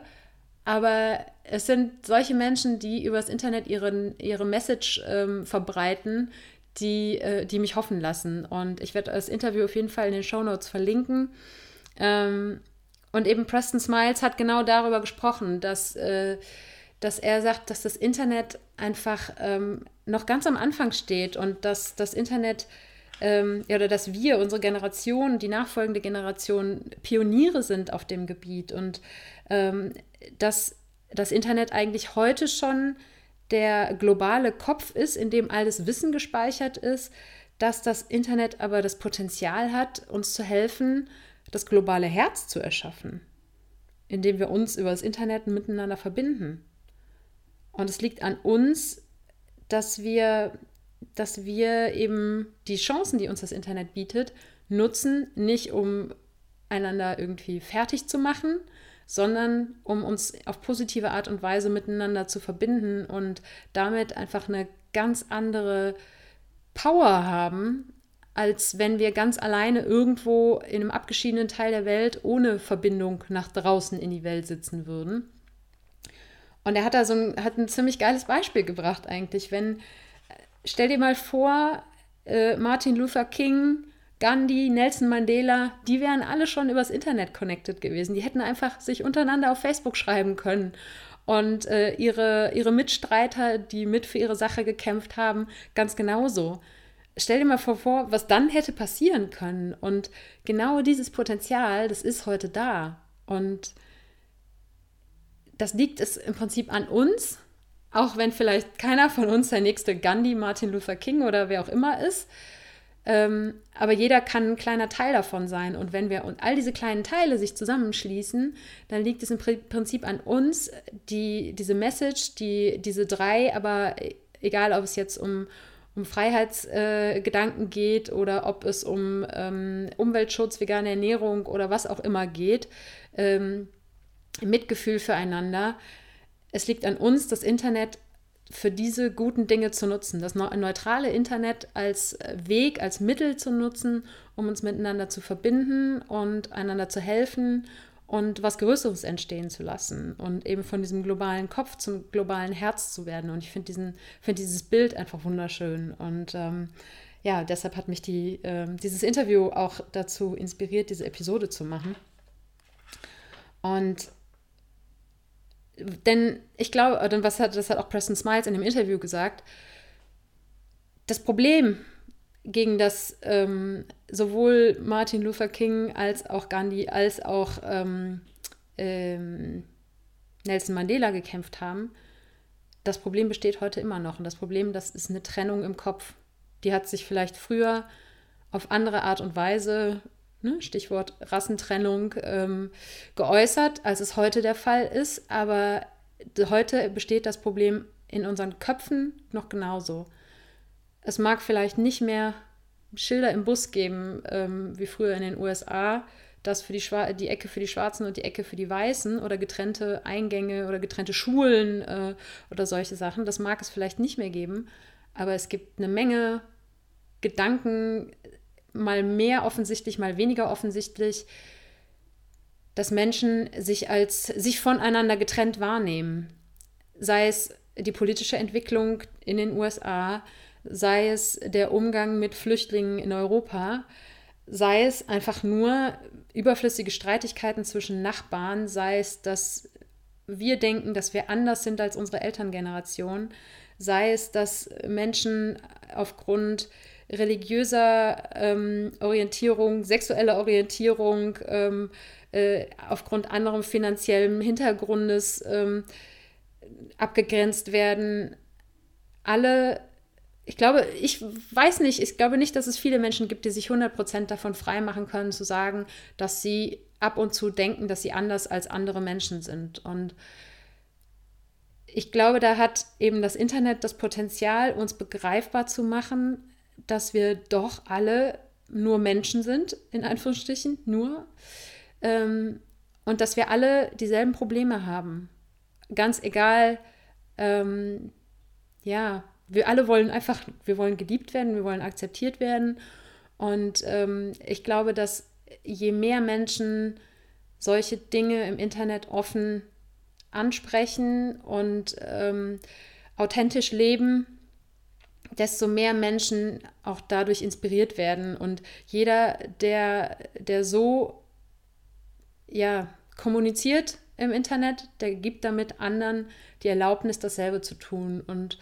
Aber es sind solche Menschen, die übers Internet ihren, ihre Message ähm, verbreiten, die, äh, die mich hoffen lassen. Und ich werde das Interview auf jeden Fall in den Show Notes verlinken. Ähm, und eben Preston Smiles hat genau darüber gesprochen, dass, äh, dass er sagt, dass das Internet einfach ähm, noch ganz am Anfang steht und dass das Internet ähm, oder dass wir, unsere Generation, die nachfolgende Generation Pioniere sind auf dem Gebiet und ähm, dass das Internet eigentlich heute schon der globale Kopf ist, in dem alles Wissen gespeichert ist, dass das Internet aber das Potenzial hat, uns zu helfen, das globale Herz zu erschaffen, indem wir uns über das Internet miteinander verbinden. Und es liegt an uns, dass wir, dass wir eben die Chancen, die uns das Internet bietet, nutzen, nicht um einander irgendwie fertig zu machen, sondern um uns auf positive Art und Weise miteinander zu verbinden und damit einfach eine ganz andere Power haben, als wenn wir ganz alleine irgendwo in einem abgeschiedenen Teil der Welt ohne Verbindung nach draußen in die Welt sitzen würden. Und er hat da so ein, hat ein ziemlich geiles Beispiel gebracht eigentlich. Wenn, stell dir mal vor, äh, Martin Luther King Gandhi, Nelson Mandela, die wären alle schon übers Internet connected gewesen. Die hätten einfach sich untereinander auf Facebook schreiben können. Und äh, ihre, ihre Mitstreiter, die mit für ihre Sache gekämpft haben, ganz genauso. Stell dir mal vor, was dann hätte passieren können. Und genau dieses Potenzial, das ist heute da. Und das liegt es im Prinzip an uns, auch wenn vielleicht keiner von uns der nächste Gandhi, Martin Luther King oder wer auch immer ist. Ähm, aber jeder kann ein kleiner Teil davon sein. Und wenn wir und all diese kleinen Teile sich zusammenschließen, dann liegt es im Prinzip an uns, die, diese Message, die, diese drei, aber egal ob es jetzt um, um Freiheitsgedanken äh, geht oder ob es um ähm, Umweltschutz, vegane Ernährung oder was auch immer geht, ähm, Mitgefühl füreinander. Es liegt an uns, das Internet für diese guten Dinge zu nutzen, das neutrale Internet als äh, Weg, als Mittel zu nutzen, um uns miteinander zu verbinden und einander zu helfen und was Größeres entstehen zu lassen und eben von diesem globalen Kopf zum globalen Herz zu werden. Und ich finde find dieses Bild einfach wunderschön. Und ähm, ja, deshalb hat mich die, äh, dieses Interview auch dazu inspiriert, diese Episode zu machen. Und denn ich glaube, was hat, das hat auch Preston Smiles in dem Interview gesagt, das Problem, gegen das ähm, sowohl Martin Luther King als auch Gandhi als auch ähm, ähm, Nelson Mandela gekämpft haben, das Problem besteht heute immer noch. Und das Problem, das ist eine Trennung im Kopf. Die hat sich vielleicht früher auf andere Art und Weise ne, Stichwort Rassentrennung, ähm, geäußert, als es heute der Fall ist. Aber heute besteht das Problem in unseren Köpfen noch genauso. Es mag vielleicht nicht mehr Schilder im Bus geben, ähm, wie früher in den USA, dass für die, die Ecke für die Schwarzen und die Ecke für die Weißen oder getrennte Eingänge oder getrennte Schulen äh, oder solche Sachen. Das mag es vielleicht nicht mehr geben, aber es gibt eine Menge Gedanken, mal mehr offensichtlich, mal weniger offensichtlich, dass Menschen sich als sich voneinander getrennt wahrnehmen. Sei es die politische Entwicklung in den USA, sei es der Umgang mit Flüchtlingen in Europa, sei es einfach nur überflüssige Streitigkeiten zwischen Nachbarn, sei es, dass wir denken, dass wir anders sind als unsere Elterngeneration, sei es, dass Menschen aufgrund religiöser ähm, Orientierung, sexueller Orientierung, ähm, äh, aufgrund anderem finanziellen Hintergrundes ähm, abgegrenzt werden. Alle, ich glaube, ich weiß nicht, ich glaube nicht, dass es viele Menschen gibt, die sich 100% davon freimachen können, zu sagen, dass sie ab und zu denken, dass sie anders als andere Menschen sind. Und ich glaube, da hat eben das Internet das Potenzial, uns begreifbar zu machen, dass wir doch alle nur Menschen sind, in Anführungsstrichen, nur. Ähm, und dass wir alle dieselben Probleme haben. Ganz egal, ähm, ja, wir alle wollen einfach, wir wollen geliebt werden, wir wollen akzeptiert werden. Und ähm, ich glaube, dass je mehr Menschen solche Dinge im Internet offen ansprechen und ähm, authentisch leben, desto mehr Menschen auch dadurch inspiriert werden. Und jeder, der, der so ja, kommuniziert im Internet, der gibt damit anderen die Erlaubnis, dasselbe zu tun. Und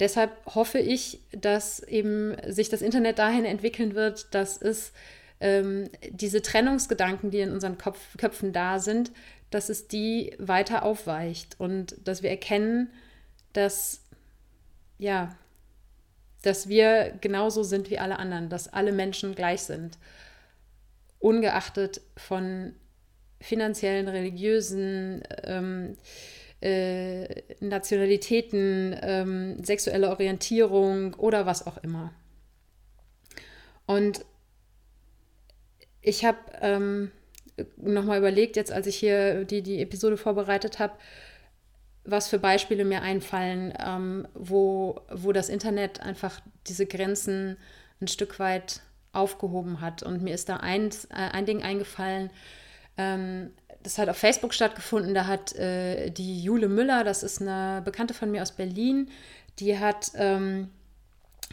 deshalb hoffe ich, dass eben sich das Internet dahin entwickeln wird, dass es ähm, diese Trennungsgedanken, die in unseren Kopf, Köpfen da sind, dass es die weiter aufweicht und dass wir erkennen, dass ja, dass wir genauso sind wie alle anderen, dass alle Menschen gleich sind, ungeachtet von finanziellen, religiösen, ähm, äh, Nationalitäten, ähm, sexuelle Orientierung oder was auch immer. Und ich habe ähm, nochmal überlegt, jetzt als ich hier die, die Episode vorbereitet habe, was für Beispiele mir einfallen, ähm, wo, wo das Internet einfach diese Grenzen ein Stück weit aufgehoben hat. Und mir ist da ein, äh, ein Ding eingefallen, ähm, das hat auf Facebook stattgefunden. Da hat äh, die Jule Müller, das ist eine Bekannte von mir aus Berlin, die hat ähm,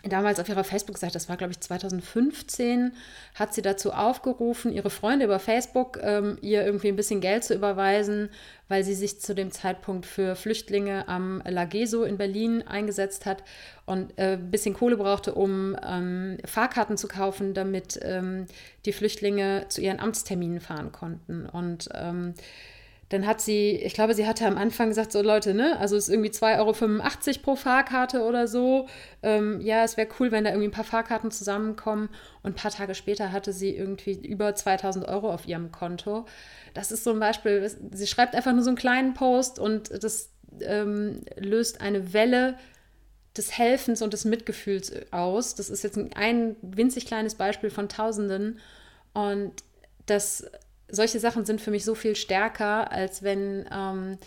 damals auf ihrer Facebook-Seite, das war glaube ich 2015, hat sie dazu aufgerufen, ihre Freunde über Facebook ähm, ihr irgendwie ein bisschen Geld zu überweisen, weil sie sich zu dem Zeitpunkt für Flüchtlinge am Lageso in Berlin eingesetzt hat und äh, ein bisschen Kohle brauchte, um ähm, Fahrkarten zu kaufen, damit ähm, die Flüchtlinge zu ihren Amtsterminen fahren konnten. Und ähm, dann hat sie, ich glaube, sie hatte am Anfang gesagt, so Leute, ne, also es ist irgendwie 2,85 Euro pro Fahrkarte oder so. Ähm, ja, es wäre cool, wenn da irgendwie ein paar Fahrkarten zusammenkommen. Und ein paar Tage später hatte sie irgendwie über 2000 Euro auf ihrem Konto. Das ist so ein Beispiel, sie schreibt einfach nur so einen kleinen Post und das ähm, löst eine Welle des Helfens und des Mitgefühls aus. Das ist jetzt ein winzig kleines Beispiel von Tausenden. Und das solche Sachen sind für mich so viel stärker, als wenn, ähm,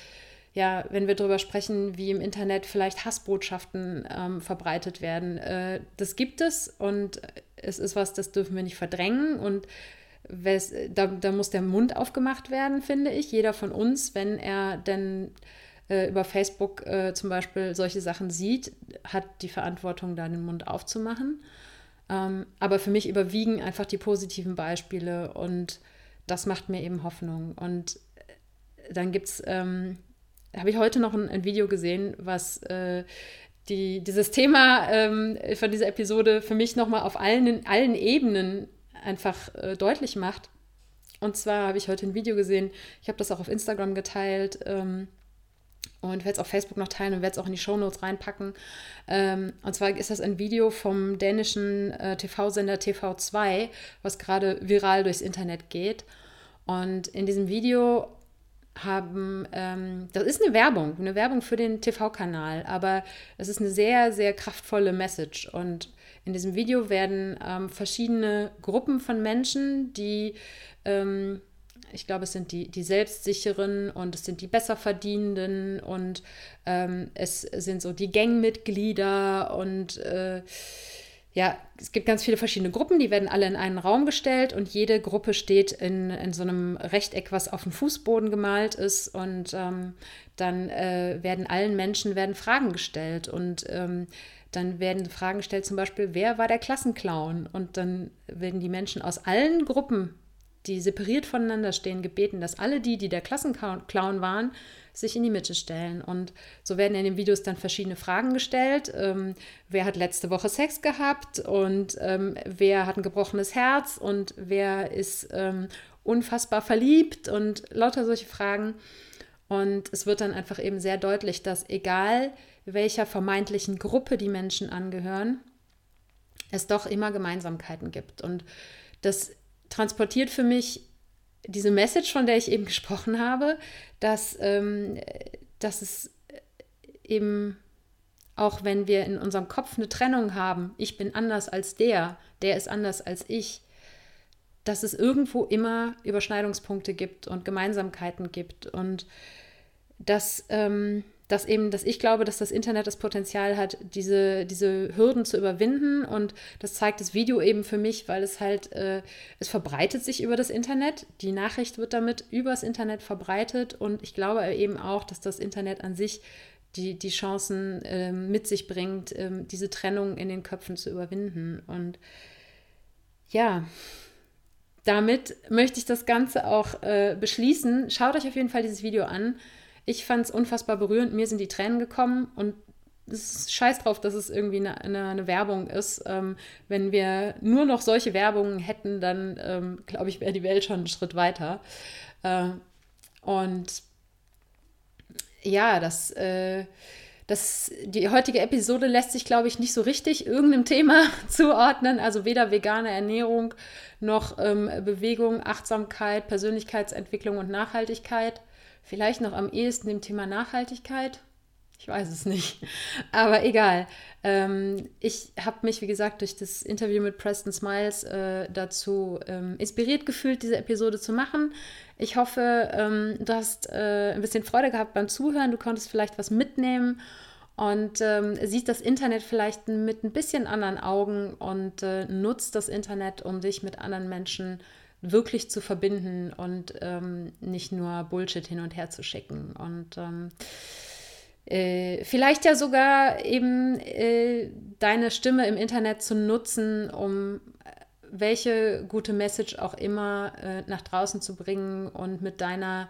ja, wenn wir darüber sprechen, wie im Internet vielleicht Hassbotschaften ähm, verbreitet werden. Äh, das gibt es und es ist was, das dürfen wir nicht verdrängen und da, da muss der Mund aufgemacht werden, finde ich. Jeder von uns, wenn er denn äh, über Facebook äh, zum Beispiel solche Sachen sieht, hat die Verantwortung, da den Mund aufzumachen. Ähm, aber für mich überwiegen einfach die positiven Beispiele und das macht mir eben Hoffnung. Und äh, dann gibt es, ähm, habe ich heute noch ein, ein, Video gesehen, was äh, die, dieses Thema ähm, von dieser Episode für mich nochmal auf allen, allen Ebenen einfach äh, deutlich macht. Und zwar habe ich heute ein Video gesehen, ich habe das auch auf Instagram geteilt ähm, und werde es auf Facebook noch teilen und werde es auch in die Shownotes reinpacken. Ähm, und zwar ist das ein Video vom dänischen äh, TV-Sender TV2, was gerade viral durchs Internet geht. Und in diesem Video haben, ähm, das ist eine Werbung, eine Werbung für den TV-Kanal, aber es ist eine sehr, sehr kraftvolle Message. Und in diesem Video werden ähm, verschiedene Gruppen von Menschen, die, ähm, ich glaube, es sind die, die Selbstsicheren und es sind die Besserverdienenden und ähm, es sind so die Gangmitglieder und äh, ja, es gibt ganz viele verschiedene Gruppen, die werden alle in einen Raum gestellt und jede Gruppe steht in, in so einem Rechteck, was auf dem Fußboden gemalt ist und ähm, dann äh, werden allen Menschen werden Fragen gestellt und ähm, dann werden Fragen gestellt, zum Beispiel, wer war der Klassenclown? Und dann werden die Menschen aus allen Gruppen, die separiert voneinander stehen, gebeten, dass alle die, die der Klassenclown waren, sich in die Mitte stellen. Und so werden in den Videos dann verschiedene Fragen gestellt. Ähm, wer hat letzte Woche Sex gehabt und ähm, wer hat ein gebrochenes Herz und wer ist ähm, unfassbar verliebt und lauter solche Fragen. Und es wird dann einfach eben sehr deutlich, dass egal welcher vermeintlichen Gruppe die Menschen angehören, es doch immer Gemeinsamkeiten gibt. Und das transportiert für mich diese Message, von der ich eben gesprochen habe, dass, ähm, dass es eben auch wenn wir in unserem Kopf eine Trennung haben, ich bin anders als der, der ist anders als ich, dass es irgendwo immer Überschneidungspunkte gibt und Gemeinsamkeiten gibt und dass ähm, dass eben, dass ich glaube, dass das Internet das Potenzial hat, diese, diese Hürden zu überwinden. Und das zeigt das Video eben für mich, weil es halt, äh, es verbreitet sich über das Internet. Die Nachricht wird damit übers Internet verbreitet. Und ich glaube eben auch, dass das Internet an sich die, die Chancen äh, mit sich bringt, äh, diese Trennung in den Köpfen zu überwinden. Und ja, damit möchte ich das Ganze auch äh, beschließen. Schaut euch auf jeden Fall dieses Video an. Ich fand es unfassbar berührend. Mir sind die Tränen gekommen und es ist scheiß drauf, dass es irgendwie eine, eine, eine Werbung ist. Ähm, wenn wir nur noch solche Werbungen hätten, dann ähm, glaube ich, wäre die Welt schon einen Schritt weiter. Äh, und ja, das, äh, das, die heutige Episode lässt sich, glaube ich, nicht so richtig irgendeinem Thema (laughs) zuordnen. Also weder vegane Ernährung noch ähm, Bewegung, Achtsamkeit, Persönlichkeitsentwicklung und Nachhaltigkeit. Vielleicht noch am ehesten dem Thema Nachhaltigkeit. Ich weiß es nicht. (laughs) Aber egal. Ähm, ich habe mich, wie gesagt, durch das Interview mit Preston Smiles äh, dazu ähm, inspiriert gefühlt, diese Episode zu machen. Ich hoffe, ähm, du hast äh, ein bisschen Freude gehabt beim Zuhören. Du konntest vielleicht was mitnehmen und ähm, siehst das Internet vielleicht mit ein bisschen anderen Augen und äh, nutzt das Internet, um dich mit anderen Menschen wirklich zu verbinden und ähm, nicht nur Bullshit hin und her zu schicken. Und ähm, äh, vielleicht ja sogar eben äh, deine Stimme im Internet zu nutzen, um äh, welche gute Message auch immer äh, nach draußen zu bringen und mit deiner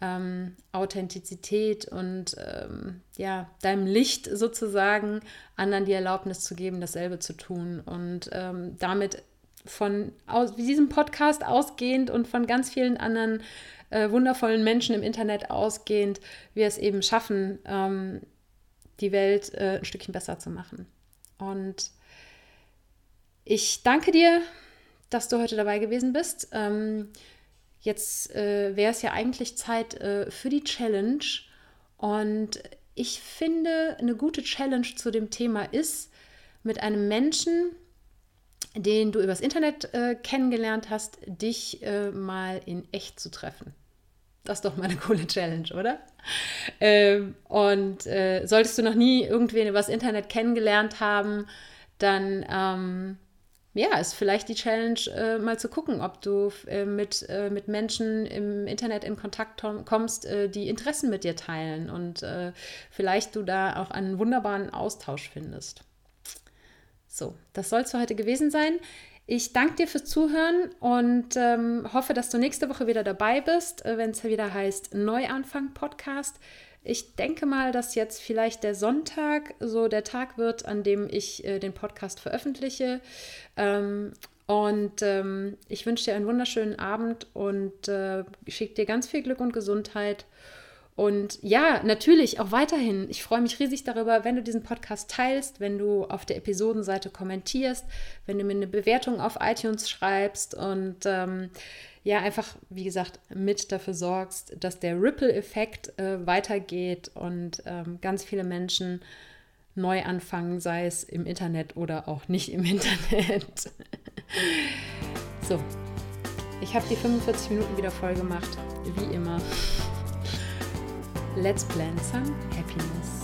ähm, Authentizität und ähm, ja, deinem Licht sozusagen anderen die Erlaubnis zu geben, dasselbe zu tun und ähm, damit von aus, diesem Podcast ausgehend und von ganz vielen anderen äh, wundervollen Menschen im Internet ausgehend, wir es eben schaffen, ähm, die Welt äh, ein Stückchen besser zu machen. Und ich danke dir, dass du heute dabei gewesen bist. Ähm, jetzt äh, wäre es ja eigentlich Zeit äh, für die Challenge. Und ich finde, eine gute Challenge zu dem Thema ist, mit einem Menschen, den du übers Internet äh, kennengelernt hast, dich äh, mal in echt zu treffen. Das ist doch mal eine (laughs) coole Challenge, oder? Ähm, und äh, solltest du noch nie irgendwen übers Internet kennengelernt haben, dann ähm, ja, ist vielleicht die Challenge, äh, mal zu gucken, ob du äh, mit, äh, mit Menschen im Internet in Kontakt kommst, äh, die Interessen mit dir teilen und äh, vielleicht du da auch einen wunderbaren Austausch findest. So, das soll es für heute gewesen sein. Ich danke dir fürs Zuhören und ähm, hoffe, dass du nächste Woche wieder dabei bist, äh, wenn es wieder heißt Neuanfang Podcast. Ich denke mal, dass jetzt vielleicht der Sonntag so der Tag wird, an dem ich äh, den Podcast veröffentliche. Ähm, und ähm, ich wünsche dir einen wunderschönen Abend und äh, schicke dir ganz viel Glück und Gesundheit. Und ja, natürlich auch weiterhin. Ich freue mich riesig darüber, wenn du diesen Podcast teilst, wenn du auf der Episodenseite kommentierst, wenn du mir eine Bewertung auf iTunes schreibst und ähm, ja, einfach, wie gesagt, mit dafür sorgst, dass der Ripple-Effekt äh, weitergeht und ähm, ganz viele Menschen neu anfangen, sei es im Internet oder auch nicht im (laughs) Internet. so, ich habe die 45 Minuten wieder voll gemacht, wie immer. Let's plan some happiness.